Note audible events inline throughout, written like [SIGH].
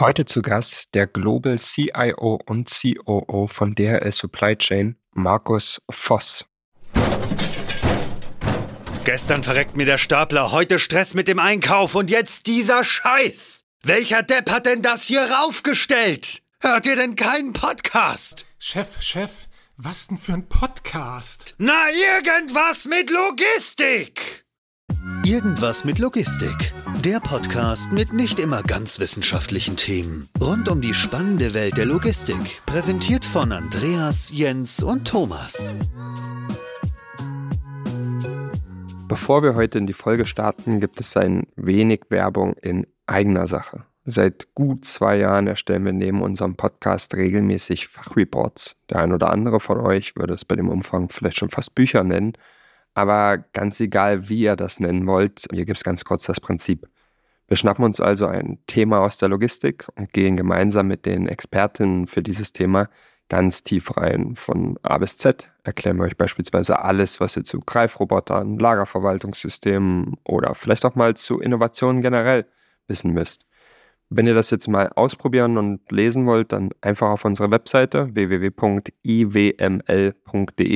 Heute zu Gast der Global CIO und COO von DHL Supply Chain, Markus Voss. Gestern verreckt mir der Stapler, heute Stress mit dem Einkauf und jetzt dieser Scheiß. Welcher Depp hat denn das hier raufgestellt? Hört ihr denn keinen Podcast? Chef, Chef, was denn für ein Podcast? Na, irgendwas mit Logistik! Irgendwas mit Logistik. Der Podcast mit nicht immer ganz wissenschaftlichen Themen. Rund um die spannende Welt der Logistik. Präsentiert von Andreas, Jens und Thomas. Bevor wir heute in die Folge starten, gibt es ein wenig Werbung in eigener Sache. Seit gut zwei Jahren erstellen wir neben unserem Podcast regelmäßig Fachreports. Der ein oder andere von euch würde es bei dem Umfang vielleicht schon fast Bücher nennen. Aber ganz egal, wie ihr das nennen wollt, hier gibt es ganz kurz das Prinzip. Wir schnappen uns also ein Thema aus der Logistik und gehen gemeinsam mit den Expertinnen für dieses Thema ganz tief rein. Von A bis Z erklären wir euch beispielsweise alles, was ihr zu Greifrobotern, Lagerverwaltungssystemen oder vielleicht auch mal zu Innovationen generell wissen müsst. Wenn ihr das jetzt mal ausprobieren und lesen wollt, dann einfach auf unsere Webseite www.iwml.de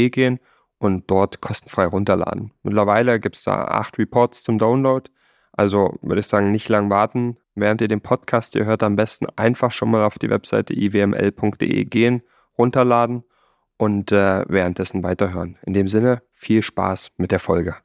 gehen und dort kostenfrei runterladen. Mittlerweile gibt es da acht Reports zum Download. Also würde ich sagen, nicht lang warten. Während ihr den Podcast ihr hört, am besten einfach schon mal auf die Webseite iwml.de gehen, runterladen und äh, währenddessen weiterhören. In dem Sinne, viel Spaß mit der Folge.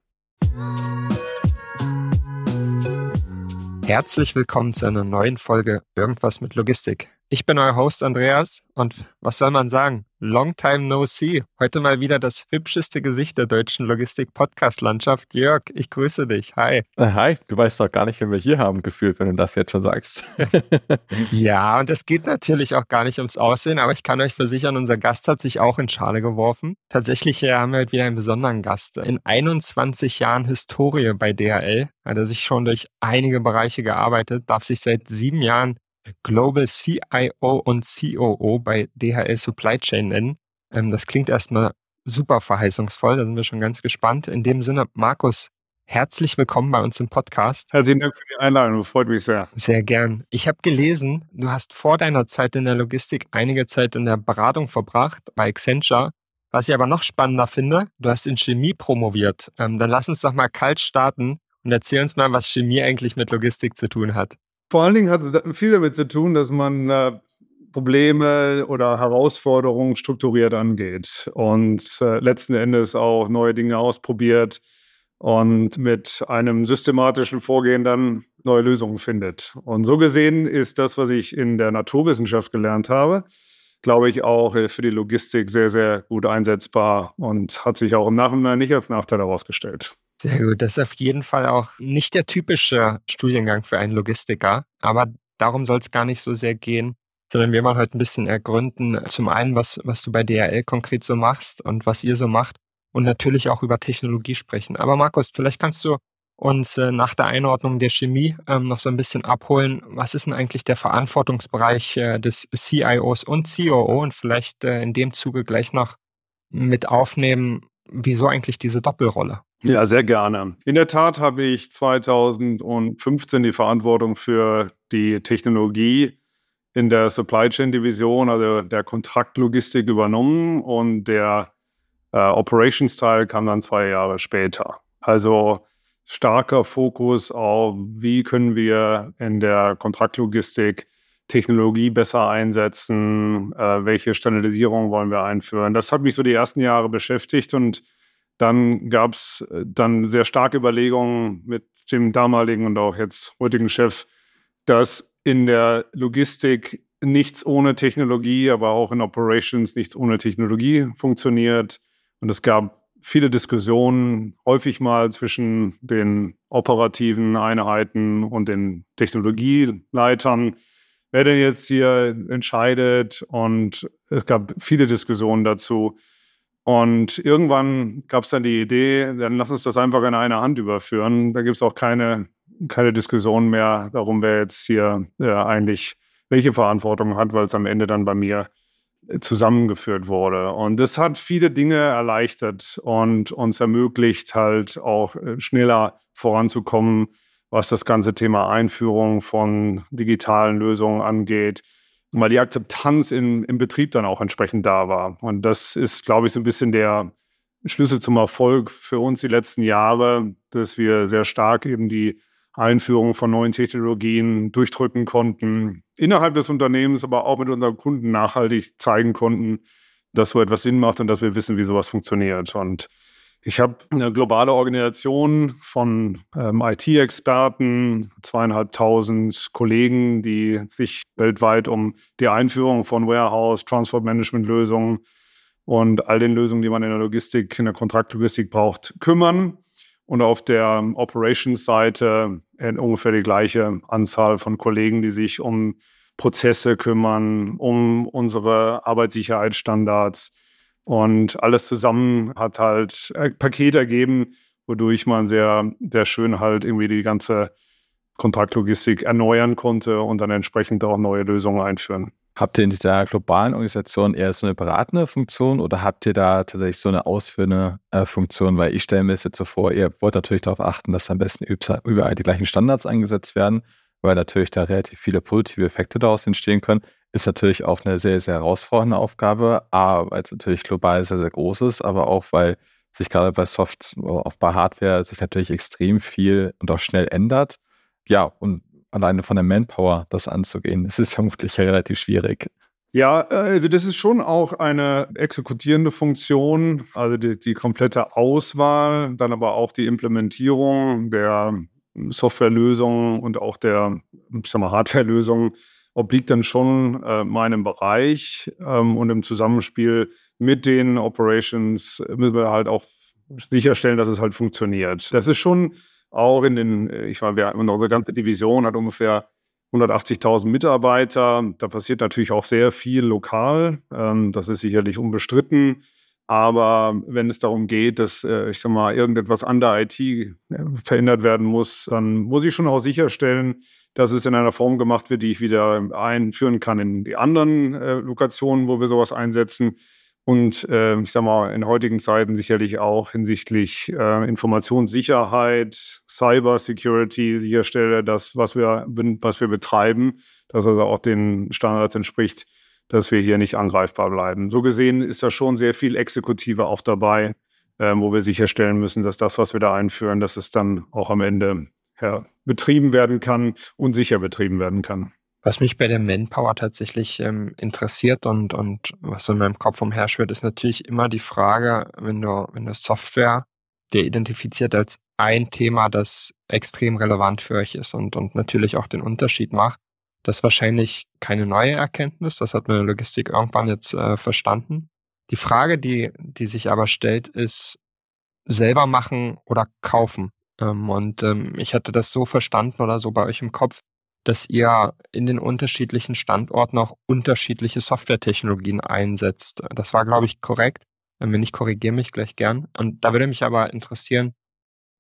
Herzlich willkommen zu einer neuen Folge Irgendwas mit Logistik. Ich bin euer Host Andreas und was soll man sagen? Long time no see. Heute mal wieder das hübscheste Gesicht der deutschen Logistik-Podcast-Landschaft. Jörg, ich grüße dich. Hi. Äh, hi, du weißt doch gar nicht, wen wir hier haben gefühlt, wenn du das jetzt schon sagst. [LAUGHS] [LAUGHS] ja, und es geht natürlich auch gar nicht ums Aussehen, aber ich kann euch versichern, unser Gast hat sich auch in Schale geworfen. Tatsächlich äh, haben wir heute wieder einen besonderen Gast. In 21 Jahren Historie bei DHL hat er sich schon durch einige Bereiche gearbeitet, darf sich seit sieben Jahren Global CIO und COO bei DHL Supply Chain nennen. Ähm, das klingt erstmal super verheißungsvoll, da sind wir schon ganz gespannt. In dem Sinne, Markus, herzlich willkommen bei uns im Podcast. Herzlichen Dank für die Einladung, freut mich sehr. Sehr gern. Ich habe gelesen, du hast vor deiner Zeit in der Logistik einige Zeit in der Beratung verbracht bei Accenture. Was ich aber noch spannender finde, du hast in Chemie promoviert. Ähm, dann lass uns doch mal kalt starten und erzähl uns mal, was Chemie eigentlich mit Logistik zu tun hat. Vor allen Dingen hat es viel damit zu tun, dass man äh, Probleme oder Herausforderungen strukturiert angeht und äh, letzten Endes auch neue Dinge ausprobiert und mit einem systematischen Vorgehen dann neue Lösungen findet. Und so gesehen ist das, was ich in der Naturwissenschaft gelernt habe, glaube ich, auch für die Logistik sehr, sehr gut einsetzbar und hat sich auch im Nachhinein nicht als Nachteil herausgestellt. Sehr gut. Das ist auf jeden Fall auch nicht der typische Studiengang für einen Logistiker, aber darum soll es gar nicht so sehr gehen, sondern wir wollen heute ein bisschen ergründen, zum einen, was, was du bei DHL konkret so machst und was ihr so macht und natürlich auch über Technologie sprechen. Aber Markus, vielleicht kannst du uns äh, nach der Einordnung der Chemie ähm, noch so ein bisschen abholen. Was ist denn eigentlich der Verantwortungsbereich äh, des CIOs und COO und vielleicht äh, in dem Zuge gleich noch mit aufnehmen, wieso eigentlich diese Doppelrolle? Ja, sehr gerne. In der Tat habe ich 2015 die Verantwortung für die Technologie in der Supply Chain Division, also der Kontraktlogistik übernommen und der äh, Operations Teil kam dann zwei Jahre später. Also starker Fokus auf, wie können wir in der Kontraktlogistik Technologie besser einsetzen, äh, welche Standardisierung wollen wir einführen. Das hat mich so die ersten Jahre beschäftigt und dann gab es äh, dann sehr starke Überlegungen mit dem damaligen und auch jetzt heutigen Chef, dass in der Logistik nichts ohne Technologie, aber auch in Operations nichts ohne Technologie funktioniert. Und es gab viele Diskussionen, häufig mal zwischen den operativen Einheiten und den Technologieleitern, wer denn jetzt hier entscheidet. Und es gab viele Diskussionen dazu. Und irgendwann gab es dann die Idee, dann lass uns das einfach in eine Hand überführen. Da gibt es auch keine, keine Diskussion mehr darum, wer jetzt hier äh, eigentlich welche Verantwortung hat, weil es am Ende dann bei mir äh, zusammengeführt wurde. Und das hat viele Dinge erleichtert und uns ermöglicht, halt auch äh, schneller voranzukommen, was das ganze Thema Einführung von digitalen Lösungen angeht, weil die Akzeptanz in, im Betrieb dann auch entsprechend da war. Und das ist, glaube ich, so ein bisschen der Schlüssel zum Erfolg für uns die letzten Jahre, dass wir sehr stark eben die Einführung von neuen Technologien durchdrücken konnten, innerhalb des Unternehmens, aber auch mit unseren Kunden nachhaltig zeigen konnten, dass so etwas Sinn macht und dass wir wissen, wie sowas funktioniert. Und ich habe eine globale Organisation von ähm, IT-Experten, zweieinhalbtausend Kollegen, die sich weltweit um die Einführung von Warehouse, Transport Management Lösungen und all den Lösungen, die man in der Logistik, in der Kontraktlogistik braucht, kümmern. Und auf der Operations-Seite ungefähr die gleiche Anzahl von Kollegen, die sich um Prozesse kümmern, um unsere Arbeitssicherheitsstandards. Und alles zusammen hat halt ein Paket ergeben, wodurch man sehr, sehr schön halt irgendwie die ganze Kontraktlogistik erneuern konnte und dann entsprechend auch neue Lösungen einführen. Habt ihr in dieser globalen Organisation eher so eine beratende Funktion oder habt ihr da tatsächlich so eine ausführende äh, Funktion? Weil ich stelle mir es jetzt so vor, ihr wollt natürlich darauf achten, dass am besten überall die gleichen Standards eingesetzt werden, weil natürlich da relativ viele positive Effekte daraus entstehen können. Ist natürlich auch eine sehr, sehr herausfordernde Aufgabe, A, weil es natürlich global sehr, sehr groß ist, aber auch, weil sich gerade bei Soft, auch bei Hardware, sich natürlich extrem viel und auch schnell ändert. Ja, und alleine von der Manpower das anzugehen. Das ist [LAUGHS] vermutlich relativ schwierig. Ja, also das ist schon auch eine exekutierende Funktion, also die, die komplette Auswahl, dann aber auch die Implementierung der Softwarelösungen und auch der Hardwarelösungen obliegt dann schon äh, meinem Bereich ähm, und im Zusammenspiel mit den Operations müssen wir halt auch sicherstellen, dass es halt funktioniert. Das ist schon auch in den, äh, ich meine, unsere ganze Division hat ungefähr 180.000 Mitarbeiter. Da passiert natürlich auch sehr viel lokal. Ähm, das ist sicherlich unbestritten. Aber wenn es darum geht, dass, äh, ich sag mal, irgendetwas an der IT äh, verändert werden muss, dann muss ich schon auch sicherstellen, dass es in einer Form gemacht wird, die ich wieder einführen kann in die anderen Lokationen, wo wir sowas einsetzen und äh, ich sage mal, in heutigen Zeiten sicherlich auch hinsichtlich äh, Informationssicherheit, Cybersecurity sicherstelle, dass was wir, was wir betreiben, dass also auch den Standards entspricht, dass wir hier nicht angreifbar bleiben. So gesehen ist da schon sehr viel Exekutive auch dabei, äh, wo wir sicherstellen müssen, dass das, was wir da einführen, dass es dann auch am Ende ja, betrieben werden kann und sicher betrieben werden kann. Was mich bei der Manpower tatsächlich ähm, interessiert und, und was in meinem Kopf umherschwirrt, ist natürlich immer die Frage, wenn du, wenn du Software der identifiziert als ein Thema, das extrem relevant für euch ist und, und natürlich auch den Unterschied macht. Das ist wahrscheinlich keine neue Erkenntnis, das hat meine Logistik irgendwann jetzt äh, verstanden. Die Frage, die, die sich aber stellt, ist selber machen oder kaufen. Ähm, und ähm, ich hatte das so verstanden oder so bei euch im Kopf, dass ihr in den unterschiedlichen Standorten auch unterschiedliche Softwaretechnologien einsetzt. Das war, glaube ich, korrekt. Wenn nicht, korrigiere mich gleich gern. Und da würde mich aber interessieren,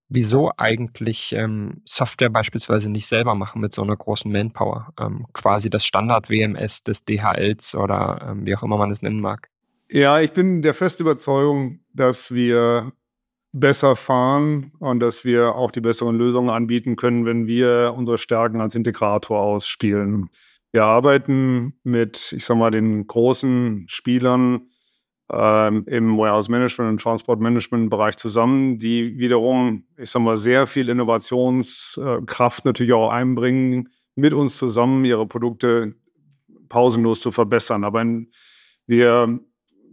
wieso eigentlich ähm, Software beispielsweise nicht selber machen mit so einer großen Manpower. Ähm, quasi das Standard-WMS des DHLs oder ähm, wie auch immer man es nennen mag. Ja, ich bin der festen Überzeugung, dass wir besser fahren und dass wir auch die besseren Lösungen anbieten können, wenn wir unsere Stärken als Integrator ausspielen. Wir arbeiten mit, ich sag mal, den großen Spielern ähm, im Warehouse Management und Transport Management Bereich zusammen, die wiederum, ich sag mal, sehr viel Innovationskraft natürlich auch einbringen, mit uns zusammen ihre Produkte pausenlos zu verbessern. Aber wir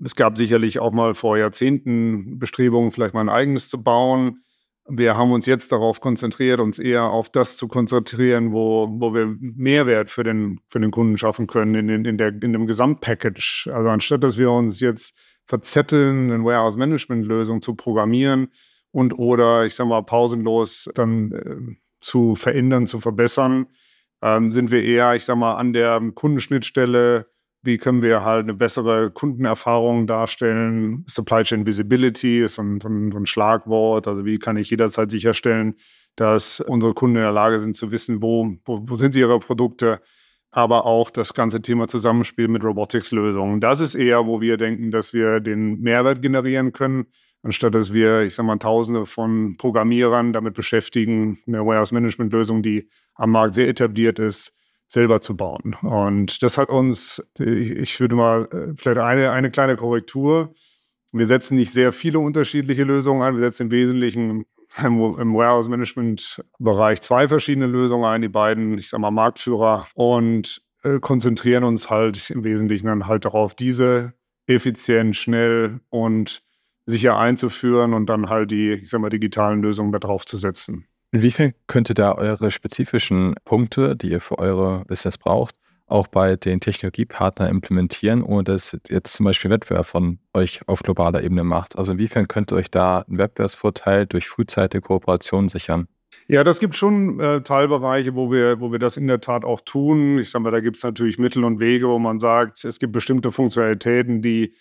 es gab sicherlich auch mal vor Jahrzehnten Bestrebungen, vielleicht mal ein eigenes zu bauen. Wir haben uns jetzt darauf konzentriert, uns eher auf das zu konzentrieren, wo, wo wir Mehrwert für den, für den Kunden schaffen können in, in, in, der, in dem Gesamtpackage. Also anstatt dass wir uns jetzt verzetteln, eine Warehouse-Management-Lösung zu programmieren und oder, ich sag mal, pausenlos dann äh, zu verändern, zu verbessern, ähm, sind wir eher, ich sag mal, an der Kundenschnittstelle wie können wir halt eine bessere Kundenerfahrung darstellen? Supply Chain Visibility ist ein, ein, Schlagwort. Also wie kann ich jederzeit sicherstellen, dass unsere Kunden in der Lage sind zu wissen, wo, wo, wo sind ihre Produkte, aber auch das ganze Thema Zusammenspiel mit Robotics-Lösungen. Das ist eher, wo wir denken, dass wir den Mehrwert generieren können, anstatt dass wir, ich sag mal, Tausende von Programmierern damit beschäftigen, eine Warehouse-Management-Lösung, die am Markt sehr etabliert ist, selber zu bauen. Und das hat uns, ich würde mal äh, vielleicht eine, eine kleine Korrektur. Wir setzen nicht sehr viele unterschiedliche Lösungen ein. Wir setzen im Wesentlichen im, im Warehouse-Management-Bereich zwei verschiedene Lösungen ein, die beiden, ich sag mal, Marktführer und äh, konzentrieren uns halt im Wesentlichen dann halt darauf, diese effizient, schnell und sicher einzuführen und dann halt die, ich sag mal, digitalen Lösungen darauf zu setzen. Inwiefern könnte da eure spezifischen Punkte, die ihr für eure Business braucht, auch bei den Technologiepartnern implementieren, ohne dass jetzt zum Beispiel Wettbewerb von euch auf globaler Ebene macht? Also inwiefern könnt ihr euch da einen Wettbewerbsvorteil durch frühzeitige Kooperation sichern? Ja, das gibt schon äh, Teilbereiche, wo wir, wo wir das in der Tat auch tun. Ich sage mal, da gibt es natürlich Mittel und Wege, wo man sagt, es gibt bestimmte Funktionalitäten, die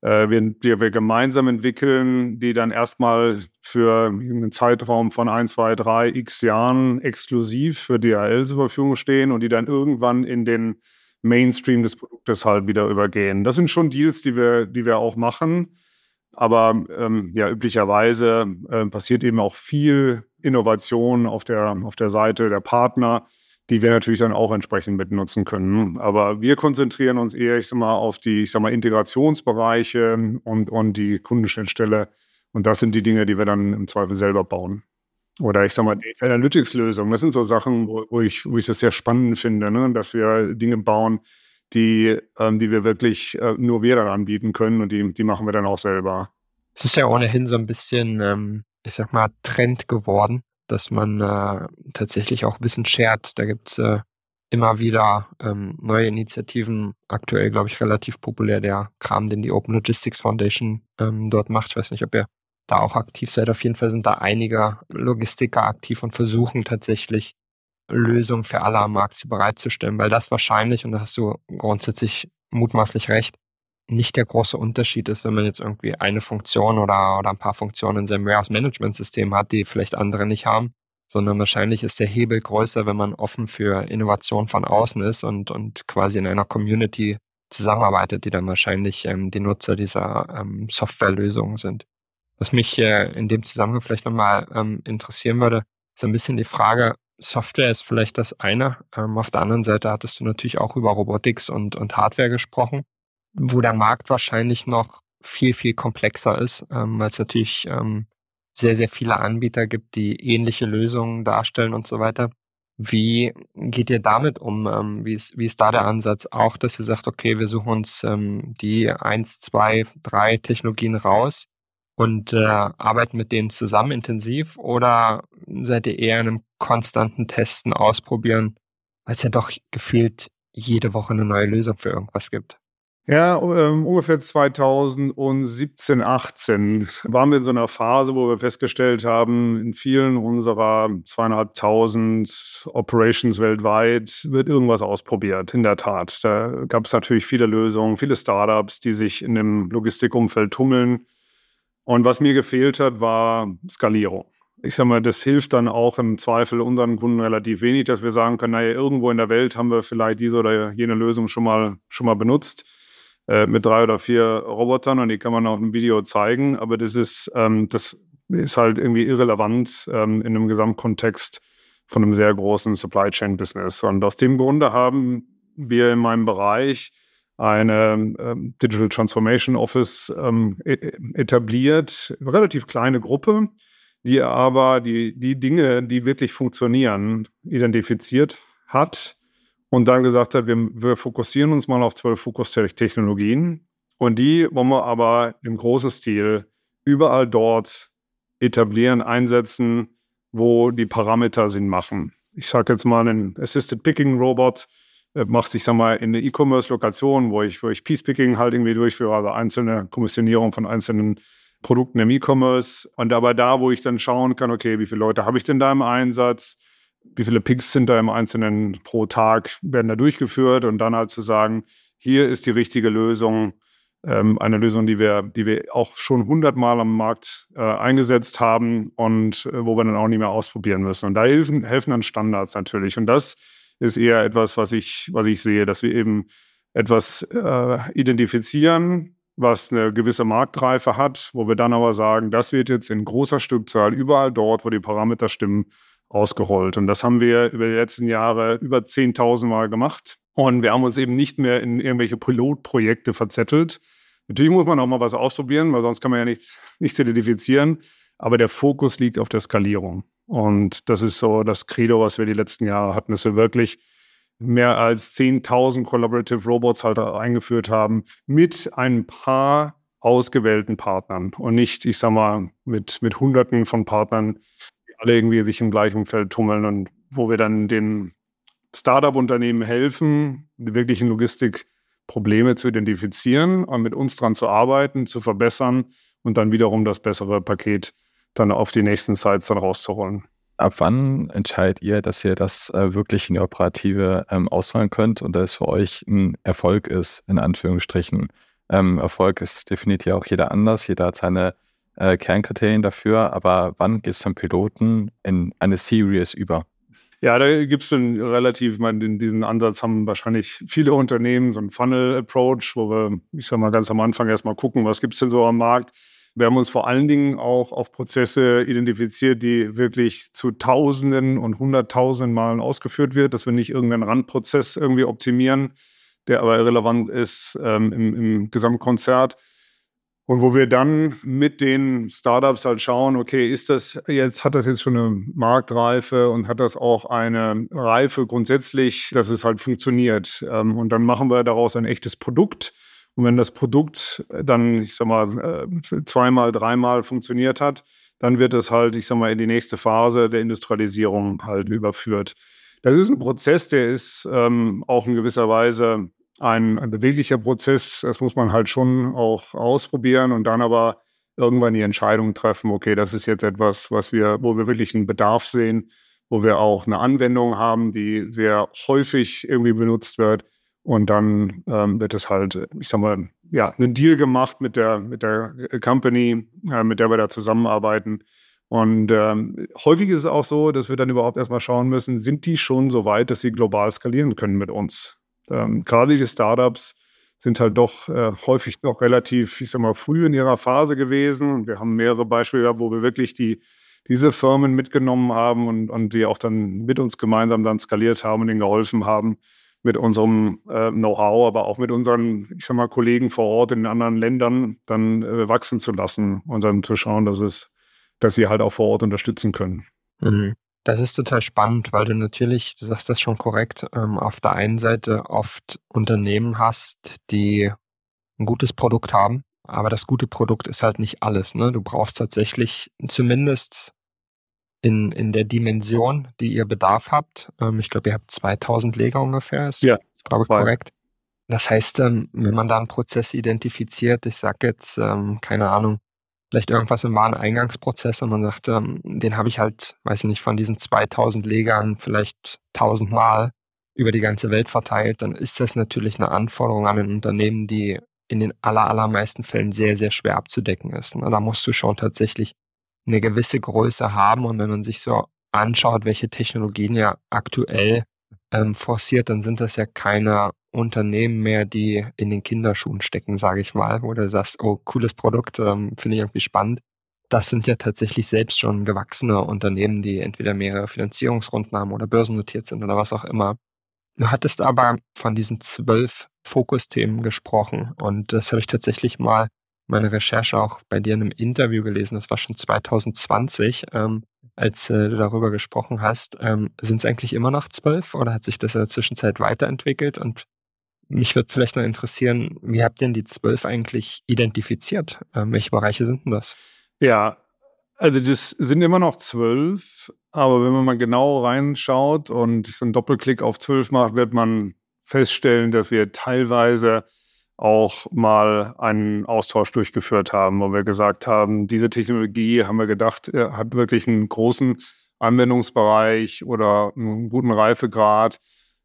äh, wir, die wir gemeinsam entwickeln, die dann erstmal für einen Zeitraum von ein, zwei, drei x Jahren exklusiv für DHL zur Verfügung stehen und die dann irgendwann in den Mainstream des Produktes halt wieder übergehen. Das sind schon Deals, die wir, die wir auch machen. Aber ähm, ja, üblicherweise äh, passiert eben auch viel Innovation auf der, auf der Seite der Partner, die wir natürlich dann auch entsprechend mitnutzen können. Aber wir konzentrieren uns eher, ich sag mal, auf die, ich sag mal, Integrationsbereiche und, und die Kundenschnittstelle. Und das sind die Dinge, die wir dann im Zweifel selber bauen. Oder ich sag mal, die Analytics-Lösung. Das sind so Sachen, wo, wo, ich, wo ich das sehr spannend finde, ne? dass wir Dinge bauen, die, ähm, die wir wirklich äh, nur wir dann anbieten können und die, die machen wir dann auch selber. Es ist ja ohnehin so ein bisschen, ähm, ich sag mal, Trend geworden, dass man äh, tatsächlich auch Wissen shared. Da gibt's äh, immer wieder ähm, neue Initiativen. Aktuell, glaube ich, relativ populär der Kram, den die Open Logistics Foundation ähm, dort macht. Ich weiß nicht, ob ihr da auch aktiv seid. Auf jeden Fall sind da einige Logistiker aktiv und versuchen tatsächlich Lösungen für alle am Markt bereitzustellen, weil das wahrscheinlich, und da hast du grundsätzlich mutmaßlich recht, nicht der große Unterschied ist, wenn man jetzt irgendwie eine Funktion oder, oder ein paar Funktionen in seinem Warehouse-Management-System hat, die vielleicht andere nicht haben, sondern wahrscheinlich ist der Hebel größer, wenn man offen für Innovation von außen ist und, und quasi in einer Community zusammenarbeitet, die dann wahrscheinlich ähm, die Nutzer dieser ähm, Softwarelösungen sind. Was mich äh, in dem Zusammenhang vielleicht nochmal ähm, interessieren würde, ist ein bisschen die Frage, Software ist vielleicht das eine. Ähm, auf der anderen Seite hattest du natürlich auch über Robotics und, und Hardware gesprochen wo der Markt wahrscheinlich noch viel, viel komplexer ist, ähm, weil es natürlich ähm, sehr, sehr viele Anbieter gibt, die ähnliche Lösungen darstellen und so weiter. Wie geht ihr damit um? Ähm, wie, ist, wie ist da der Ansatz? Auch, dass ihr sagt, okay, wir suchen uns ähm, die eins, zwei, drei Technologien raus und äh, arbeiten mit denen zusammen intensiv oder seid ihr eher in einem konstanten Testen ausprobieren, weil es ja doch gefühlt jede Woche eine neue Lösung für irgendwas gibt? Ja, ähm, ungefähr 2017, 18 waren wir in so einer Phase, wo wir festgestellt haben, in vielen unserer zweieinhalbtausend Operations weltweit wird irgendwas ausprobiert, in der Tat. Da gab es natürlich viele Lösungen, viele Startups, die sich in dem Logistikumfeld tummeln. Und was mir gefehlt hat, war Skalierung. Ich sag mal, das hilft dann auch im Zweifel unseren Kunden relativ wenig, dass wir sagen können, naja, irgendwo in der Welt haben wir vielleicht diese oder jene Lösung schon mal, schon mal benutzt äh, mit drei oder vier Robotern und die kann man auf einem Video zeigen, aber das ist, ähm, das ist halt irgendwie irrelevant ähm, in einem Gesamtkontext von einem sehr großen Supply Chain Business. Und aus dem Grunde haben wir in meinem Bereich eine ähm, Digital Transformation Office ähm, e, e, etabliert, relativ kleine Gruppe, die aber die, die Dinge, die wirklich funktionieren, identifiziert hat und dann gesagt hat, wir, wir fokussieren uns mal auf zwölf Fokus-Technologien und die wollen wir aber im großen Stil überall dort etablieren, einsetzen, wo die Parameter Sinn machen. Ich sage jetzt mal, ein Assisted Picking Robot macht, ich sag mal, in eine E-Commerce-Lokation, wo ich, wo ich Piece-Picking halt irgendwie durchführe, also einzelne Kommissionierung von einzelnen Produkten im E-Commerce. Und aber da, wo ich dann schauen kann, okay, wie viele Leute habe ich denn da im Einsatz? wie viele Picks sind da im Einzelnen pro Tag, werden da durchgeführt und dann halt zu sagen, hier ist die richtige Lösung, ähm, eine Lösung, die wir, die wir auch schon hundertmal am Markt äh, eingesetzt haben und äh, wo wir dann auch nicht mehr ausprobieren müssen. Und da helfen, helfen dann Standards natürlich. Und das ist eher etwas, was ich, was ich sehe, dass wir eben etwas äh, identifizieren, was eine gewisse Marktreife hat, wo wir dann aber sagen, das wird jetzt in großer Stückzahl überall dort, wo die Parameter stimmen, ausgerollt. Und das haben wir über die letzten Jahre über 10.000 Mal gemacht. Und wir haben uns eben nicht mehr in irgendwelche Pilotprojekte verzettelt. Natürlich muss man auch mal was ausprobieren, weil sonst kann man ja nichts nicht identifizieren. Aber der Fokus liegt auf der Skalierung. Und das ist so das Credo, was wir die letzten Jahre hatten, dass wir wirklich mehr als 10.000 Collaborative Robots halt eingeführt haben mit ein paar ausgewählten Partnern und nicht, ich sag mal, mit, mit Hunderten von Partnern, die alle irgendwie sich im gleichen Feld tummeln und wo wir dann den Startup-Unternehmen helfen, die wirklichen Logistikprobleme zu identifizieren und mit uns dran zu arbeiten, zu verbessern und dann wiederum das bessere Paket dann auf die nächsten Sites dann rauszuholen. Ab wann entscheidet ihr, dass ihr das äh, wirklich in die Operative ähm, ausfallen könnt und dass es für euch ein Erfolg ist, in Anführungsstrichen? Ähm, Erfolg ist definitiv ja auch jeder anders, jeder hat seine äh, Kernkriterien dafür, aber wann geht es zum Piloten in eine Series über? Ja, da gibt es schon relativ, ich meine, diesen Ansatz haben wahrscheinlich viele Unternehmen, so ein Funnel-Approach, wo wir, ich sag mal, ganz am Anfang erstmal gucken, was gibt es denn so am Markt wir haben uns vor allen Dingen auch auf Prozesse identifiziert, die wirklich zu Tausenden und Hunderttausenden Malen ausgeführt wird, dass wir nicht irgendeinen Randprozess irgendwie optimieren, der aber irrelevant ist ähm, im, im Gesamtkonzert. Und wo wir dann mit den Startups halt schauen, okay, ist das jetzt, hat das jetzt schon eine Marktreife und hat das auch eine Reife grundsätzlich, dass es halt funktioniert. Ähm, und dann machen wir daraus ein echtes Produkt und wenn das Produkt dann, ich sag mal, äh, zweimal, dreimal funktioniert hat, dann wird es halt, ich sag mal, in die nächste Phase der Industrialisierung halt überführt. Das ist ein Prozess, der ist ähm, auch in gewisser Weise ein, ein beweglicher Prozess. Das muss man halt schon auch ausprobieren und dann aber irgendwann die Entscheidung treffen, okay, das ist jetzt etwas, was wir, wo wir wirklich einen Bedarf sehen, wo wir auch eine Anwendung haben, die sehr häufig irgendwie benutzt wird und dann ähm, wird es halt, ich sag mal, ja, einen Deal gemacht mit der, mit der Company, äh, mit der wir da zusammenarbeiten. Und ähm, häufig ist es auch so, dass wir dann überhaupt erstmal schauen müssen, sind die schon so weit, dass sie global skalieren können mit uns? Ähm, gerade die Startups sind halt doch äh, häufig noch relativ, ich sag mal, früh in ihrer Phase gewesen. Und wir haben mehrere Beispiele gehabt, wo wir wirklich die, diese Firmen mitgenommen haben und, und die auch dann mit uns gemeinsam dann skaliert haben und ihnen geholfen haben, mit unserem äh, Know-how, aber auch mit unseren, ich sag mal, Kollegen vor Ort in anderen Ländern dann äh, wachsen zu lassen und dann zu schauen, dass es, dass sie halt auch vor Ort unterstützen können. Mhm. Das ist total spannend, weil du natürlich, du sagst das schon korrekt, ähm, auf der einen Seite oft Unternehmen hast, die ein gutes Produkt haben, aber das gute Produkt ist halt nicht alles. Ne? Du brauchst tatsächlich zumindest in, in der Dimension, die ihr Bedarf habt. Ähm, ich glaube, ihr habt 2000 Leger ungefähr. Ist, ja, glaube ich, korrekt. Das heißt, ähm, wenn man da einen Prozess identifiziert, ich sage jetzt, ähm, keine Ahnung, vielleicht irgendwas im Wareneingangsprozess und man sagt, ähm, den habe ich halt, weiß ich nicht, von diesen 2000 Legern vielleicht 1000 Mal über die ganze Welt verteilt, dann ist das natürlich eine Anforderung an ein Unternehmen, die in den aller, allermeisten Fällen sehr, sehr schwer abzudecken ist. Ne? Da musst du schon tatsächlich eine gewisse Größe haben. Und wenn man sich so anschaut, welche Technologien ja aktuell ähm, forciert, dann sind das ja keine Unternehmen mehr, die in den Kinderschuhen stecken, sage ich mal, wo du sagst, oh, cooles Produkt, ähm, finde ich irgendwie spannend. Das sind ja tatsächlich selbst schon gewachsene Unternehmen, die entweder mehrere Finanzierungsrunden haben oder börsennotiert sind oder was auch immer. Du hattest aber von diesen zwölf Fokusthemen gesprochen und das habe ich tatsächlich mal meine Recherche auch bei dir in einem Interview gelesen, das war schon 2020, ähm, als äh, du darüber gesprochen hast. Ähm, Sind es eigentlich immer noch zwölf oder hat sich das in der Zwischenzeit weiterentwickelt? Und mich würde vielleicht noch interessieren, wie habt ihr denn die zwölf eigentlich identifiziert? Ähm, welche Bereiche sind denn das? Ja, also das sind immer noch zwölf, aber wenn man mal genau reinschaut und so einen Doppelklick auf zwölf macht, wird man feststellen, dass wir teilweise auch mal einen Austausch durchgeführt haben, wo wir gesagt haben, diese Technologie haben wir gedacht, hat wirklich einen großen Anwendungsbereich oder einen guten Reifegrad,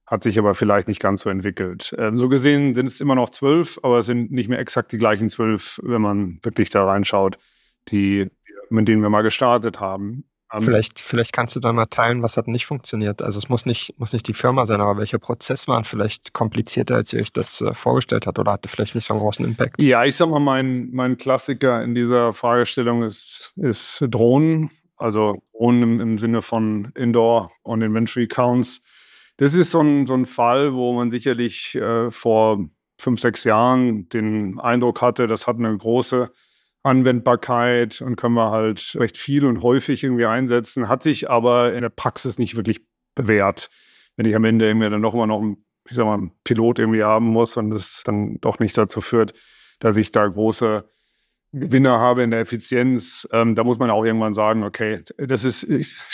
hat sich aber vielleicht nicht ganz so entwickelt. Ähm, so gesehen sind es immer noch zwölf, aber es sind nicht mehr exakt die gleichen zwölf, wenn man wirklich da reinschaut, die, mit denen wir mal gestartet haben. Um, vielleicht, vielleicht kannst du da mal teilen, was hat nicht funktioniert. Also es muss nicht, muss nicht die Firma sein, aber welcher Prozess waren vielleicht komplizierter, als ihr euch das äh, vorgestellt habt oder hatte vielleicht nicht so einen großen Impact? Ja, ich sag mal, mein, mein Klassiker in dieser Fragestellung ist, ist Drohnen. Also Drohnen im, im Sinne von Indoor und Inventory Counts. Das ist so ein, so ein Fall, wo man sicherlich äh, vor fünf, sechs Jahren den Eindruck hatte, das hat eine große Anwendbarkeit und können wir halt recht viel und häufig irgendwie einsetzen, hat sich aber in der Praxis nicht wirklich bewährt. Wenn ich am Ende irgendwie dann noch mal noch einen, ich sag mal, einen Pilot irgendwie haben muss und das dann doch nicht dazu führt, dass ich da große Gewinne habe in der Effizienz, ähm, da muss man auch irgendwann sagen, okay, das ist,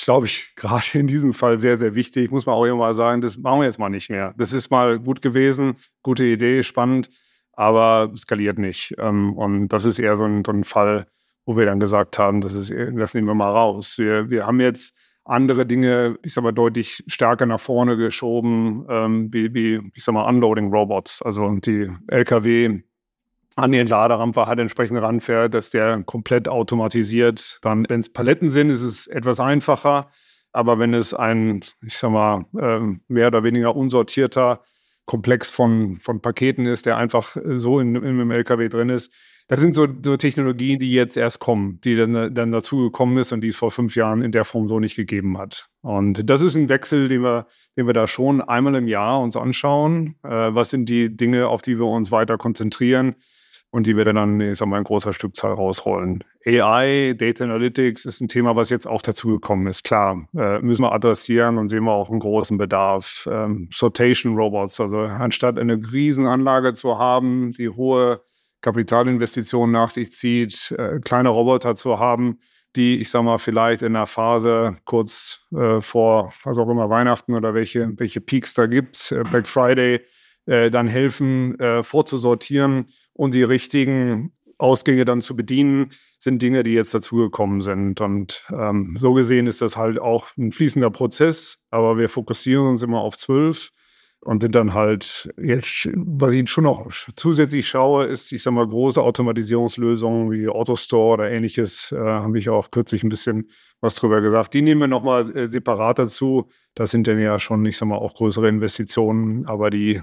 glaube ich, [LAUGHS] gerade in diesem Fall sehr, sehr wichtig. Muss man auch irgendwann sagen, das machen wir jetzt mal nicht mehr. Das ist mal gut gewesen, gute Idee, spannend aber skaliert nicht. Ähm, und das ist eher so ein, so ein, Fall, wo wir dann gesagt haben, das, ist, das nehmen wir mal raus. Wir, wir haben jetzt andere Dinge, ich sag mal, deutlich stärker nach vorne geschoben, ähm, wie, wie, ich sag mal, Unloading Robots. Also die LKW an die Entladerampe hat entsprechend ranfährt, dass der komplett automatisiert. Dann, wenn es Paletten sind, ist es etwas einfacher. Aber wenn es ein, ich sag mal, ähm, mehr oder weniger unsortierter Komplex von, von Paketen ist, der einfach äh, so in, in einem LKW drin ist. Das sind so, so Technologien, die jetzt erst kommen, die dann, dann dazu gekommen ist und die es vor fünf Jahren in der Form so nicht gegeben hat. Und das ist ein Wechsel, den wir, den wir da schon einmal im Jahr uns anschauen. Äh, was sind die Dinge, auf die wir uns weiter konzentrieren? Und die wir dann, ich sag mal, in großer Stückzahl rausrollen. AI, Data Analytics ist ein Thema, was jetzt auch dazugekommen ist. Klar, äh, müssen wir adressieren und sehen wir auch einen großen Bedarf. Ähm, Sortation Robots, also anstatt eine Riesenanlage zu haben, die hohe Kapitalinvestitionen nach sich zieht, äh, kleine Roboter zu haben, die, ich sag mal, vielleicht in der Phase kurz äh, vor, was auch immer, Weihnachten oder welche, welche Peaks da gibt, äh, Black Friday, äh, dann helfen, äh, vorzusortieren und die richtigen Ausgänge dann zu bedienen, sind Dinge, die jetzt dazugekommen sind. Und ähm, so gesehen ist das halt auch ein fließender Prozess, aber wir fokussieren uns immer auf zwölf und sind dann halt jetzt, was ich schon noch zusätzlich schaue, ist, ich sag mal, große Automatisierungslösungen wie Autostore oder ähnliches, äh, habe ich auch kürzlich ein bisschen was drüber gesagt. Die nehmen wir nochmal äh, separat dazu. Das sind dann ja schon, ich sag mal, auch größere Investitionen, aber die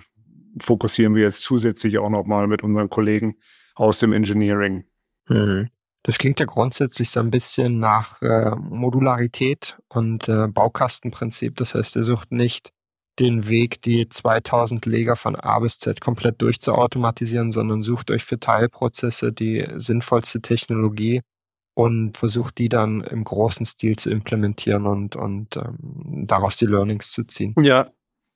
fokussieren wir jetzt zusätzlich auch nochmal mit unseren Kollegen aus dem Engineering. Mhm. Das klingt ja grundsätzlich so ein bisschen nach äh, Modularität und äh, Baukastenprinzip. Das heißt, ihr sucht nicht den Weg, die 2000 Leger von A bis Z komplett durchzuautomatisieren, sondern sucht euch für Teilprozesse die sinnvollste Technologie und versucht die dann im großen Stil zu implementieren und, und ähm, daraus die Learnings zu ziehen. Ja,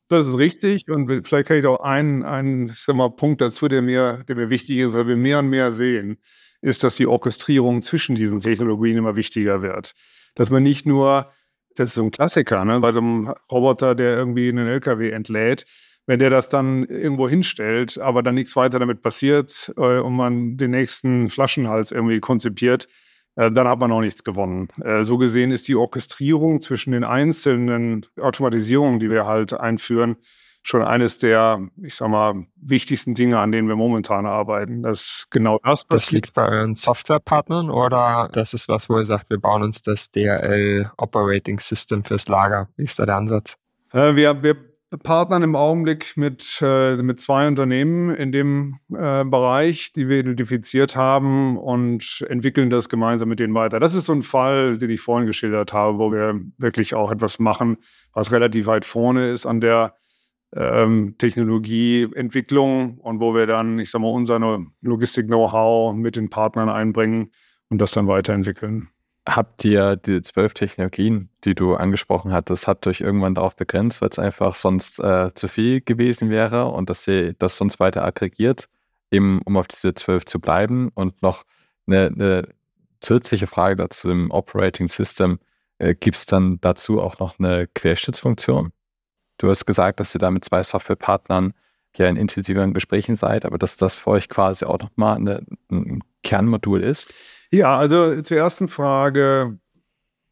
das ist richtig. Und vielleicht kann ich auch einen, einen sag mal, Punkt dazu, der mir, der mir wichtig ist, weil wir mehr und mehr sehen, ist, dass die Orchestrierung zwischen diesen Technologien immer wichtiger wird. Dass man nicht nur, das ist so ein Klassiker, ne, bei einem Roboter, der irgendwie einen LKW entlädt, wenn der das dann irgendwo hinstellt, aber dann nichts weiter damit passiert äh, und man den nächsten Flaschenhals irgendwie konzipiert, dann hat man noch nichts gewonnen. Äh, so gesehen ist die Orchestrierung zwischen den einzelnen Automatisierungen, die wir halt einführen, schon eines der, ich sag mal, wichtigsten Dinge, an denen wir momentan arbeiten. Das ist genau das. Das liegt bei euren Softwarepartnern oder das ist was, wo ihr sagt, wir bauen uns das DRL Operating System fürs Lager? Wie ist da der Ansatz? Äh, wir, wir partnern im Augenblick mit, äh, mit zwei Unternehmen in dem äh, Bereich, die wir identifiziert haben und entwickeln das gemeinsam mit denen weiter. Das ist so ein Fall, den ich vorhin geschildert habe, wo wir wirklich auch etwas machen, was relativ weit vorne ist an der ähm, Technologieentwicklung und wo wir dann, ich sag mal, unser Logistik-Know-how mit den Partnern einbringen und das dann weiterentwickeln habt ihr die zwölf Technologien, die du angesprochen hattest, habt euch irgendwann darauf begrenzt, weil es einfach sonst äh, zu viel gewesen wäre und dass ihr das sonst weiter aggregiert, eben um auf diese zwölf zu bleiben? Und noch eine, eine zusätzliche Frage dazu im Operating System. Äh, Gibt es dann dazu auch noch eine Querschnittsfunktion? Du hast gesagt, dass ihr da mit zwei Softwarepartnern ja in intensiveren Gesprächen seid, aber dass das für euch quasi auch nochmal ein Kernmodul ist? Ja, also zur ersten Frage.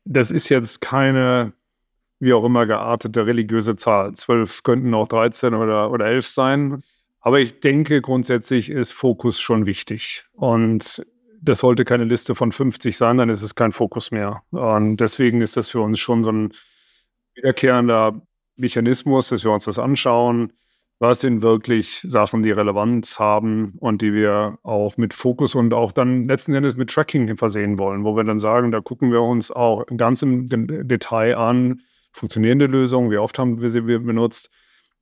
Das ist jetzt keine, wie auch immer, geartete religiöse Zahl. Zwölf könnten auch 13 oder, oder 11 sein. Aber ich denke, grundsätzlich ist Fokus schon wichtig. Und das sollte keine Liste von 50 sein, dann ist es kein Fokus mehr. Und deswegen ist das für uns schon so ein wiederkehrender Mechanismus, dass wir uns das anschauen. Was sind wirklich Sachen, die Relevanz haben und die wir auch mit Fokus und auch dann letzten Endes mit Tracking versehen wollen, wo wir dann sagen, da gucken wir uns auch ganz im Detail an, funktionierende Lösungen, wie oft haben wir sie benutzt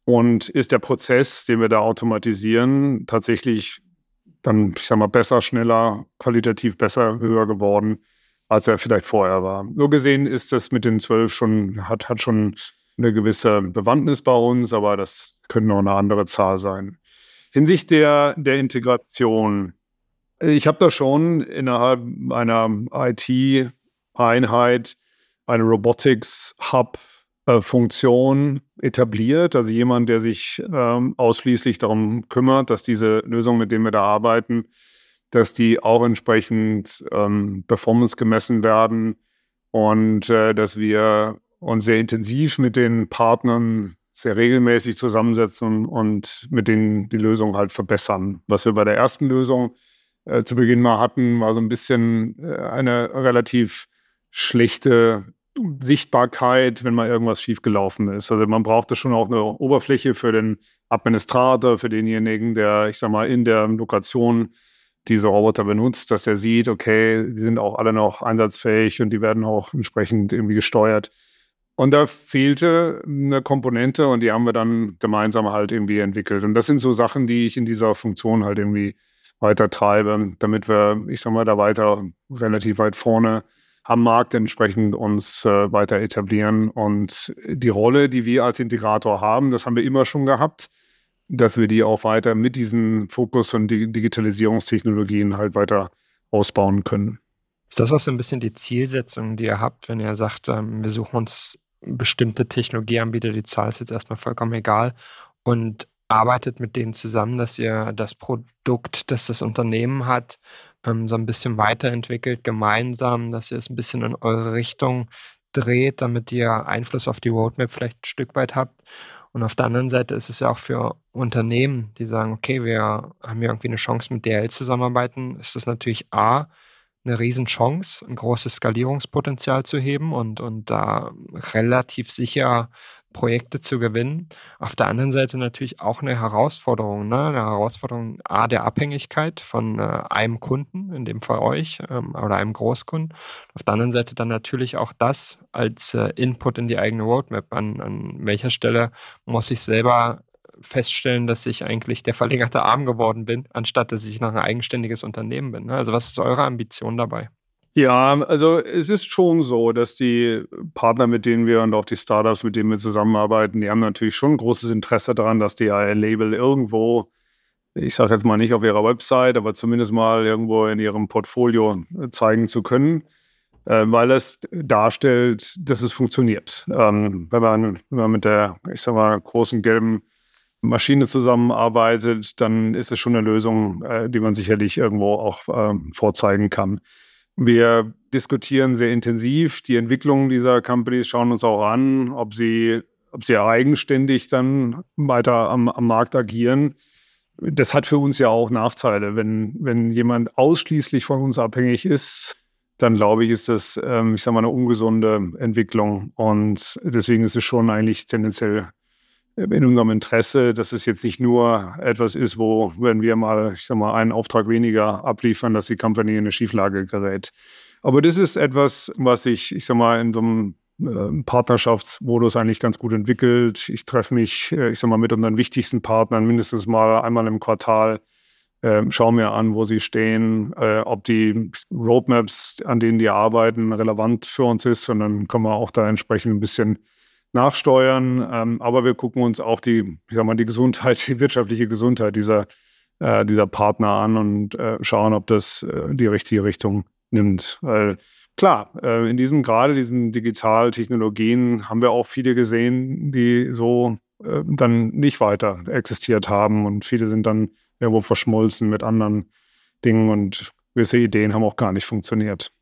und ist der Prozess, den wir da automatisieren, tatsächlich dann, ich sag mal, besser, schneller, qualitativ besser, höher geworden, als er vielleicht vorher war. Nur gesehen ist das mit den zwölf schon, hat, hat schon eine gewisse Bewandtnis bei uns, aber das könnte noch eine andere Zahl sein. Hinsicht der, der Integration. Ich habe da schon innerhalb einer IT-Einheit eine Robotics-Hub-Funktion etabliert. Also jemand, der sich ähm, ausschließlich darum kümmert, dass diese Lösungen, mit denen wir da arbeiten, dass die auch entsprechend ähm, Performance gemessen werden und äh, dass wir uns sehr intensiv mit den Partnern sehr regelmäßig zusammensetzen und mit denen die Lösung halt verbessern. Was wir bei der ersten Lösung äh, zu Beginn mal hatten, war so ein bisschen äh, eine relativ schlechte Sichtbarkeit, wenn mal irgendwas schiefgelaufen ist. Also man brauchte schon auch eine Oberfläche für den Administrator, für denjenigen, der, ich sag mal, in der Lokation diese Roboter benutzt, dass er sieht, okay, die sind auch alle noch einsatzfähig und die werden auch entsprechend irgendwie gesteuert. Und da fehlte eine Komponente und die haben wir dann gemeinsam halt irgendwie entwickelt. Und das sind so Sachen, die ich in dieser Funktion halt irgendwie weiter treibe, damit wir, ich sag mal, da weiter relativ weit vorne am Markt entsprechend uns äh, weiter etablieren. Und die Rolle, die wir als Integrator haben, das haben wir immer schon gehabt, dass wir die auch weiter mit diesen Fokus- und Digitalisierungstechnologien halt weiter ausbauen können. Ist das auch so ein bisschen die Zielsetzung, die ihr habt, wenn ihr sagt, ähm, wir suchen uns bestimmte Technologieanbieter, die Zahl ist jetzt erstmal vollkommen egal, und arbeitet mit denen zusammen, dass ihr das Produkt, das das Unternehmen hat, ähm, so ein bisschen weiterentwickelt, gemeinsam, dass ihr es ein bisschen in eure Richtung dreht, damit ihr Einfluss auf die Roadmap vielleicht ein Stück weit habt. Und auf der anderen Seite ist es ja auch für Unternehmen, die sagen, okay, wir haben hier irgendwie eine Chance mit DL zusammenarbeiten, ist das natürlich A, eine Riesenchance, ein großes Skalierungspotenzial zu heben und, und da relativ sicher Projekte zu gewinnen. Auf der anderen Seite natürlich auch eine Herausforderung, ne? eine Herausforderung A der Abhängigkeit von äh, einem Kunden, in dem Fall euch ähm, oder einem Großkunden. Auf der anderen Seite dann natürlich auch das als äh, Input in die eigene Roadmap. An, an welcher Stelle muss ich selber feststellen, dass ich eigentlich der verlängerte Arm geworden bin, anstatt dass ich noch ein eigenständiges Unternehmen bin. Ne? Also was ist eure Ambition dabei? Ja, also es ist schon so, dass die Partner, mit denen wir und auch die Startups, mit denen wir zusammenarbeiten, die haben natürlich schon großes Interesse daran, dass die label irgendwo, ich sage jetzt mal nicht auf ihrer Website, aber zumindest mal irgendwo in ihrem Portfolio zeigen zu können, äh, weil es darstellt, dass es funktioniert. Ähm, wenn, man, wenn man mit der, ich sag mal, großen gelben Maschine zusammenarbeitet, dann ist es schon eine Lösung, äh, die man sicherlich irgendwo auch äh, vorzeigen kann. Wir diskutieren sehr intensiv die Entwicklung dieser Companies, schauen uns auch an, ob sie, ob sie eigenständig dann weiter am, am Markt agieren. Das hat für uns ja auch Nachteile. Wenn, wenn jemand ausschließlich von uns abhängig ist, dann glaube ich, ist das, ähm, ich sage mal, eine ungesunde Entwicklung. Und deswegen ist es schon eigentlich tendenziell in unserem Interesse, dass es jetzt nicht nur etwas ist, wo, wenn wir mal, ich sag mal, einen Auftrag weniger abliefern, dass die Company in eine Schieflage gerät. Aber das ist etwas, was ich, ich sag mal, in so einem äh, Partnerschaftsmodus eigentlich ganz gut entwickelt. Ich treffe mich, äh, ich sag mal, mit unseren wichtigsten Partnern mindestens mal einmal im Quartal, äh, schaue mir an, wo sie stehen, äh, ob die Roadmaps, an denen die arbeiten, relevant für uns ist. Und dann können wir auch da entsprechend ein bisschen nachsteuern. Ähm, aber wir gucken uns auch die, ich sag mal, die Gesundheit, die wirtschaftliche Gesundheit dieser, äh, dieser Partner an und äh, schauen, ob das äh, die richtige Richtung nimmt. Weil klar, äh, in diesem gerade diesen Digitaltechnologien haben wir auch viele gesehen, die so äh, dann nicht weiter existiert haben und viele sind dann irgendwo verschmolzen mit anderen Dingen und gewisse Ideen haben auch gar nicht funktioniert.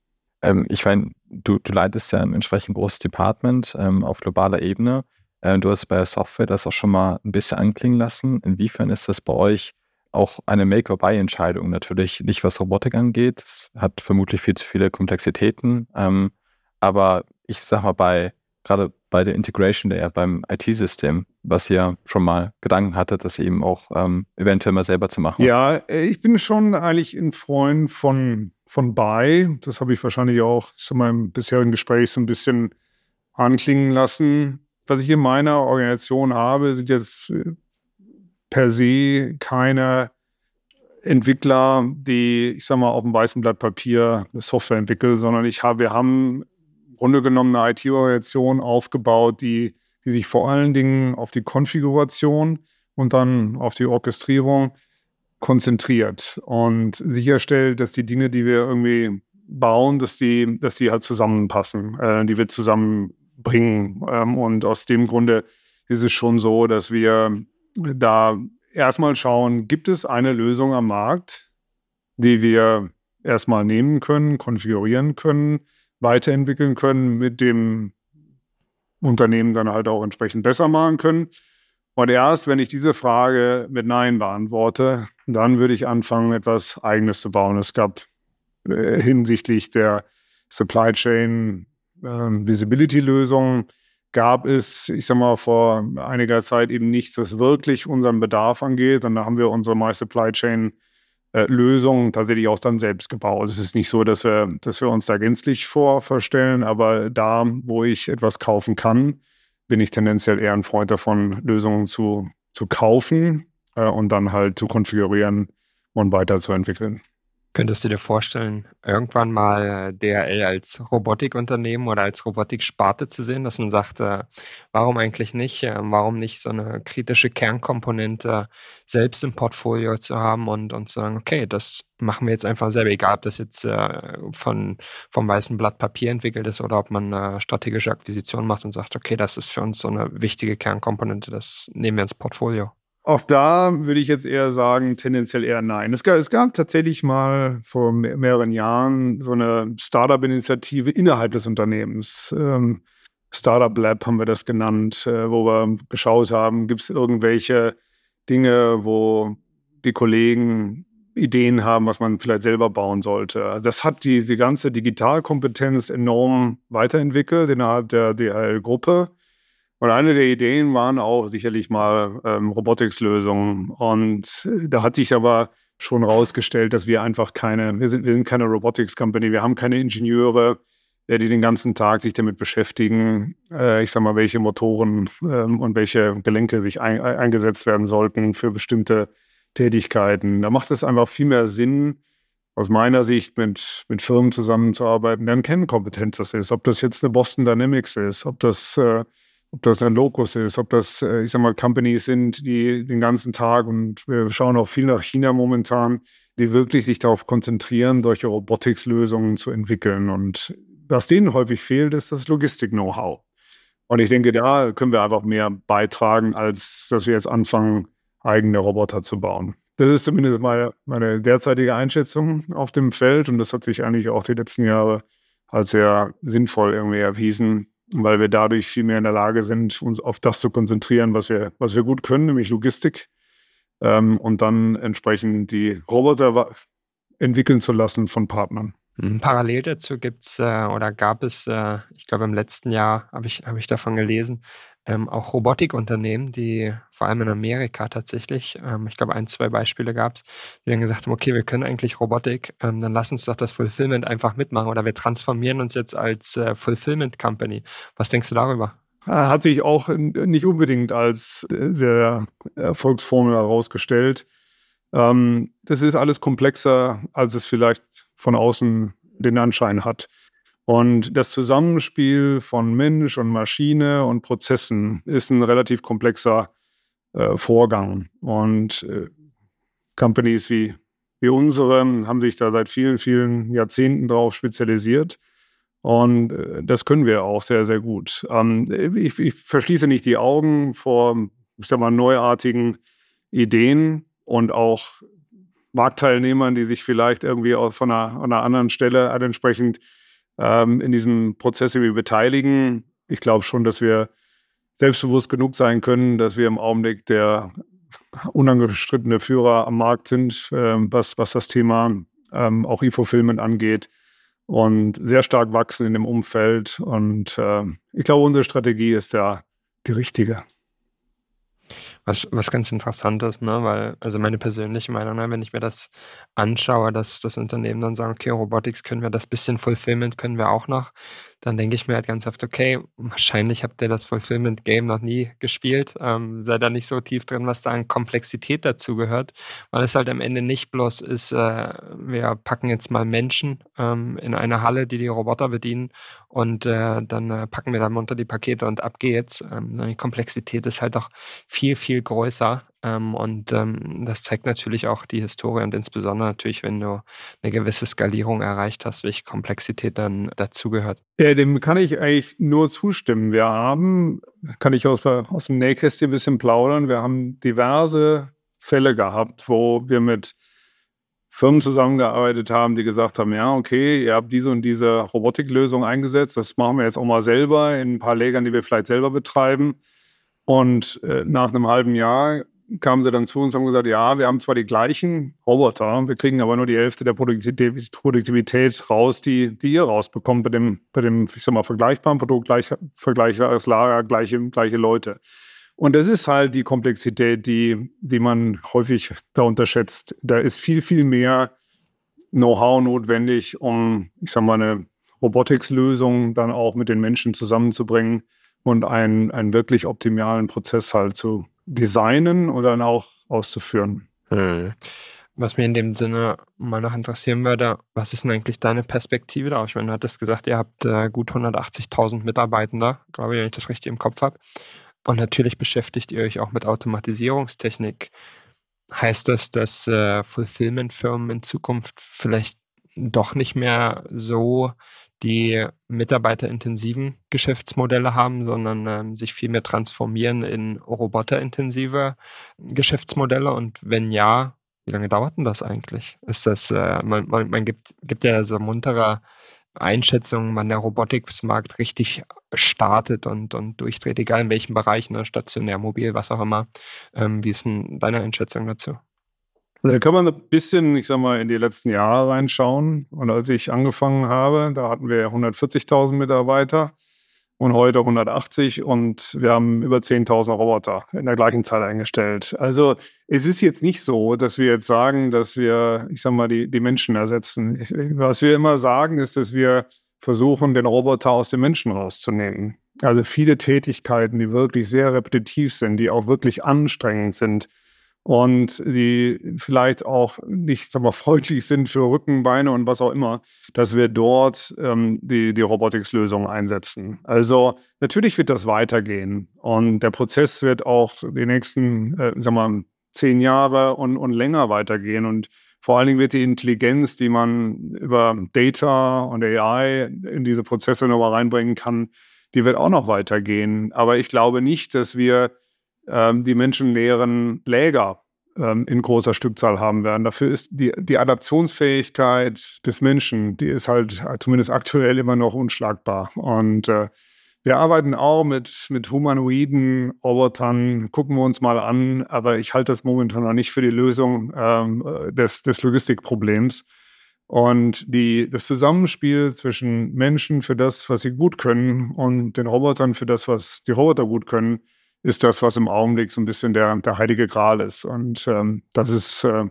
Ähm, ich meine, du, du leitest ja ein entsprechend großes Department ähm, auf globaler Ebene. Ähm, du hast bei der Software das auch schon mal ein bisschen anklingen lassen. Inwiefern ist das bei euch auch eine Make-or-Buy-Entscheidung natürlich nicht, was Robotik angeht. Es hat vermutlich viel zu viele Komplexitäten. Ähm, aber ich sag mal, bei gerade bei der Integration der beim IT-System, was ihr schon mal Gedanken hattet, das eben auch ähm, eventuell mal selber zu machen. Ja, äh, ich bin schon eigentlich ein Freund von, von Buy. Das habe ich wahrscheinlich auch zu meinem bisherigen Gespräch so ein bisschen anklingen lassen. Was ich in meiner Organisation habe, sind jetzt äh, per se keine Entwickler, die, ich sag mal, auf dem weißen Blatt Papier eine Software entwickeln, sondern ich habe, wir haben im Grunde genommen eine IT-Organisation aufgebaut, die, die sich vor allen Dingen auf die Konfiguration und dann auf die Orchestrierung konzentriert und sicherstellt, dass die Dinge, die wir irgendwie bauen, dass die, dass die halt zusammenpassen, äh, die wir zusammenbringen. Ähm, und aus dem Grunde ist es schon so, dass wir da erstmal schauen, gibt es eine Lösung am Markt, die wir erstmal nehmen können, konfigurieren können, weiterentwickeln können, mit dem Unternehmen dann halt auch entsprechend besser machen können. Und erst wenn ich diese Frage mit Nein beantworte, dann würde ich anfangen, etwas Eigenes zu bauen. Es gab äh, hinsichtlich der Supply Chain äh, Visibility Lösungen gab es, ich sag mal, vor einiger Zeit eben nichts, was wirklich unseren Bedarf angeht. Und da haben wir unsere My Supply Chain äh, Lösung tatsächlich auch dann selbst gebaut. Es ist nicht so, dass wir, dass wir uns da gänzlich vorverstellen, aber da, wo ich etwas kaufen kann, bin ich tendenziell eher ein Freund davon, Lösungen zu, zu kaufen äh, und dann halt zu konfigurieren und weiterzuentwickeln. Könntest du dir vorstellen, irgendwann mal DRL als Robotikunternehmen oder als Robotiksparte zu sehen, dass man sagt, äh, warum eigentlich nicht? Äh, warum nicht so eine kritische Kernkomponente selbst im Portfolio zu haben und, und zu sagen, okay, das machen wir jetzt einfach selber, egal ob das jetzt äh, von, vom weißen Blatt Papier entwickelt ist oder ob man eine strategische Akquisition macht und sagt, okay, das ist für uns so eine wichtige Kernkomponente, das nehmen wir ins Portfolio. Auch da würde ich jetzt eher sagen, tendenziell eher nein. Es gab, es gab tatsächlich mal vor mehreren Jahren so eine Startup-Initiative innerhalb des Unternehmens. Ähm, Startup Lab haben wir das genannt, äh, wo wir geschaut haben, gibt es irgendwelche Dinge, wo die Kollegen Ideen haben, was man vielleicht selber bauen sollte. Also das hat die, die ganze Digitalkompetenz enorm weiterentwickelt innerhalb der DHL-Gruppe. Und eine der Ideen waren auch sicherlich mal ähm, Robotics-Lösungen. Und da hat sich aber schon rausgestellt, dass wir einfach keine, wir sind, wir sind keine Robotics-Company, wir haben keine Ingenieure, äh, die den ganzen Tag sich damit beschäftigen, äh, ich sag mal, welche Motoren ähm, und welche Gelenke sich ein, eingesetzt werden sollten für bestimmte Tätigkeiten. Da macht es einfach viel mehr Sinn, aus meiner Sicht mit, mit Firmen zusammenzuarbeiten, deren Kernkompetenz das ist. Ob das jetzt eine Boston Dynamics ist, ob das äh, ob das ein Locus ist, ob das, äh, ich sag mal, Companies sind, die den ganzen Tag und wir schauen auch viel nach China momentan, die wirklich sich darauf konzentrieren, solche Robotics-Lösungen zu entwickeln. Und was denen häufig fehlt, ist das Logistik-Know-how. Und ich denke, da können wir einfach mehr beitragen, als dass wir jetzt anfangen, eigene Roboter zu bauen. Das ist zumindest meine, meine derzeitige Einschätzung auf dem Feld und das hat sich eigentlich auch die letzten Jahre als sehr sinnvoll irgendwie erwiesen, weil wir dadurch viel mehr in der Lage sind, uns auf das zu konzentrieren, was wir, was wir gut können, nämlich Logistik. Ähm, und dann entsprechend die Roboter entwickeln zu lassen von Partnern. Mhm. Parallel dazu gibt es äh, oder gab es, äh, ich glaube im letzten Jahr habe ich, hab ich davon gelesen, ähm, auch Robotikunternehmen, die vor allem in Amerika tatsächlich, ähm, ich glaube ein, zwei Beispiele gab es, die dann gesagt haben, okay, wir können eigentlich Robotik, ähm, dann lass uns doch das Fulfillment einfach mitmachen oder wir transformieren uns jetzt als äh, Fulfillment Company. Was denkst du darüber? Hat sich auch nicht unbedingt als äh, der Erfolgsformel herausgestellt. Ähm, das ist alles komplexer, als es vielleicht von außen den Anschein hat. Und das Zusammenspiel von Mensch und Maschine und Prozessen ist ein relativ komplexer äh, Vorgang. Und äh, Companies wie, wie unsere haben sich da seit vielen, vielen Jahrzehnten darauf spezialisiert. Und äh, das können wir auch sehr, sehr gut. Ähm, ich, ich, verschließe nicht die Augen vor, ich sag mal, neuartigen Ideen und auch Marktteilnehmern, die sich vielleicht irgendwie auch von einer, einer anderen Stelle entsprechend ähm, in diesem Prozess irgendwie beteiligen. Ich glaube schon, dass wir selbstbewusst genug sein können, dass wir im Augenblick der unangestrittene Führer am Markt sind, äh, was, was das Thema ähm, auch E-Fulfillment angeht und sehr stark wachsen in dem Umfeld. Und äh, ich glaube, unsere Strategie ist ja die richtige. Was, was ganz interessant ist, ne? weil, also meine persönliche Meinung, ne? wenn ich mir das anschaue, dass das Unternehmen dann sagen, okay, Robotics können wir, das bisschen Fulfillment können wir auch noch, dann denke ich mir halt ganz oft, okay, wahrscheinlich habt ihr das Fulfillment-Game noch nie gespielt, ähm, seid da nicht so tief drin, was da an Komplexität dazu gehört, weil es halt am Ende nicht bloß ist, äh, wir packen jetzt mal Menschen ähm, in eine Halle, die die Roboter bedienen und äh, dann äh, packen wir da munter die Pakete und ab geht's. Ähm, die Komplexität ist halt auch viel, viel größer ähm, und ähm, das zeigt natürlich auch die Historie und insbesondere natürlich, wenn du eine gewisse Skalierung erreicht hast, welche Komplexität dann dazugehört. Ja, dem kann ich eigentlich nur zustimmen. Wir haben, kann ich aus, aus dem Nähkästchen ein bisschen plaudern, wir haben diverse Fälle gehabt, wo wir mit Firmen zusammengearbeitet haben, die gesagt haben, ja, okay, ihr habt diese und diese Robotiklösung eingesetzt, das machen wir jetzt auch mal selber in ein paar Lägern, die wir vielleicht selber betreiben. Und äh, nach einem halben Jahr kamen sie dann zu uns und haben gesagt, ja, wir haben zwar die gleichen Roboter, wir kriegen aber nur die Hälfte der Produktivität raus, die, die ihr rausbekommt bei dem, bei dem, ich sag mal, vergleichbaren Produkt, gleich, vergleichbares Lager, gleiche, gleiche Leute. Und das ist halt die Komplexität, die, die man häufig da unterschätzt. Da ist viel, viel mehr Know-how notwendig, um, ich sag mal, eine Robotics-Lösung dann auch mit den Menschen zusammenzubringen und einen, einen wirklich optimalen Prozess halt zu designen oder dann auch auszuführen. Hm. Was mir in dem Sinne mal noch interessieren würde, was ist denn eigentlich deine Perspektive da? Ich meine, du hattest gesagt, ihr habt äh, gut 180.000 Mitarbeitende, glaube ich, wenn ich das richtig im Kopf habe. Und natürlich beschäftigt ihr euch auch mit Automatisierungstechnik. Heißt das, dass äh, Fulfillment-Firmen in Zukunft vielleicht doch nicht mehr so die mitarbeiterintensiven Geschäftsmodelle haben, sondern ähm, sich viel mehr transformieren in roboterintensive Geschäftsmodelle? Und wenn ja, wie lange dauert denn das eigentlich? Ist das, äh, man, man, man gibt, gibt ja so muntere Einschätzungen, wann der Robotikmarkt richtig startet und, und durchdreht, egal in welchem Bereich, ne, stationär, mobil, was auch immer. Ähm, wie ist denn deine Einschätzung dazu? Da kann man ein bisschen, ich sag mal, in die letzten Jahre reinschauen. Und als ich angefangen habe, da hatten wir 140.000 Mitarbeiter und heute 180 und wir haben über 10.000 Roboter in der gleichen Zeit eingestellt. Also es ist jetzt nicht so, dass wir jetzt sagen, dass wir, ich sag mal, die, die Menschen ersetzen. Was wir immer sagen, ist, dass wir versuchen, den Roboter aus dem Menschen rauszunehmen. Also viele Tätigkeiten, die wirklich sehr repetitiv sind, die auch wirklich anstrengend sind, und die vielleicht auch nicht sag mal, freundlich sind für Rücken, Beine und was auch immer, dass wir dort ähm, die, die Robotics-Lösung einsetzen. Also natürlich wird das weitergehen und der Prozess wird auch die nächsten, äh, sag mal, zehn Jahre und, und länger weitergehen und vor allen Dingen wird die Intelligenz, die man über Data und AI in diese Prozesse nochmal reinbringen kann, die wird auch noch weitergehen. Aber ich glaube nicht, dass wir ähm, die menschenleeren Läger ähm, in großer Stückzahl haben werden. Dafür ist die, die Adaptionsfähigkeit des Menschen, die ist halt zumindest aktuell immer noch unschlagbar. Und äh, wir arbeiten auch mit, mit humanoiden Robotern, gucken wir uns mal an, aber ich halte das momentan noch nicht für die Lösung ähm, des, des Logistikproblems. Und die, das Zusammenspiel zwischen Menschen für das, was sie gut können, und den Robotern für das, was die Roboter gut können, ist das, was im Augenblick so ein bisschen der, der heilige Gral ist. Und ähm, das ist äh,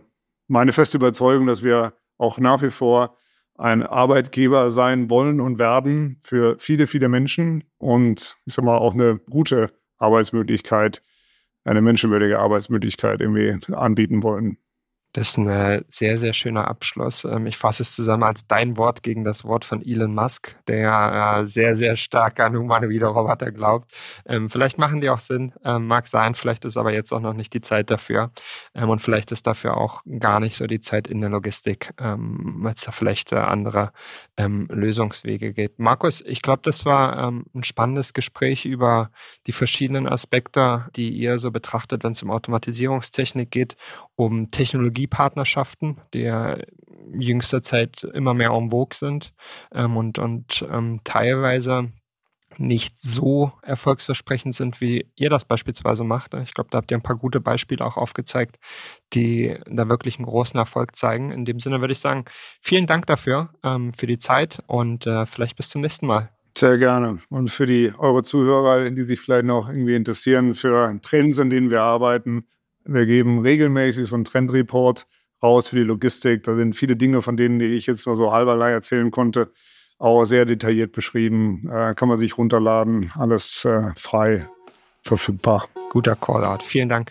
meine feste Überzeugung, dass wir auch nach wie vor ein Arbeitgeber sein wollen und werden für viele, viele Menschen und ich sag mal auch eine gute Arbeitsmöglichkeit, eine menschenwürdige Arbeitsmöglichkeit irgendwie anbieten wollen. Das ist ein äh, sehr, sehr schöner Abschluss. Ähm, ich fasse es zusammen als dein Wort gegen das Wort von Elon Musk, der äh, sehr, sehr stark an humanoide Roboter glaubt. Ähm, vielleicht machen die auch Sinn, ähm, mag sein, vielleicht ist aber jetzt auch noch nicht die Zeit dafür. Und vielleicht ist dafür auch gar nicht so die Zeit in der Logistik, weil es da vielleicht äh, andere Lösungswege gibt. Markus, ich glaube, das war ein spannendes Gespräch über die verschiedenen Aspekte, die ihr so betrachtet, wenn es um Automatisierungstechnik geht, um Technologie Technologiepartnerschaften, die ja jüngster Zeit immer mehr en vogue sind ähm, und, und ähm, teilweise nicht so erfolgsversprechend sind, wie ihr das beispielsweise macht. Ich glaube, da habt ihr ein paar gute Beispiele auch aufgezeigt, die da wirklich einen großen Erfolg zeigen. In dem Sinne würde ich sagen, vielen Dank dafür, ähm, für die Zeit und äh, vielleicht bis zum nächsten Mal. Sehr gerne. Und für die eure Zuhörer, die sich vielleicht noch irgendwie interessieren für Trends, an denen wir arbeiten, wir geben regelmäßig so einen Trendreport raus für die Logistik. Da sind viele Dinge, von denen die ich jetzt nur so halberlei erzählen konnte, auch sehr detailliert beschrieben. Äh, kann man sich runterladen, alles äh, frei verfügbar. Guter Callout. Vielen Dank.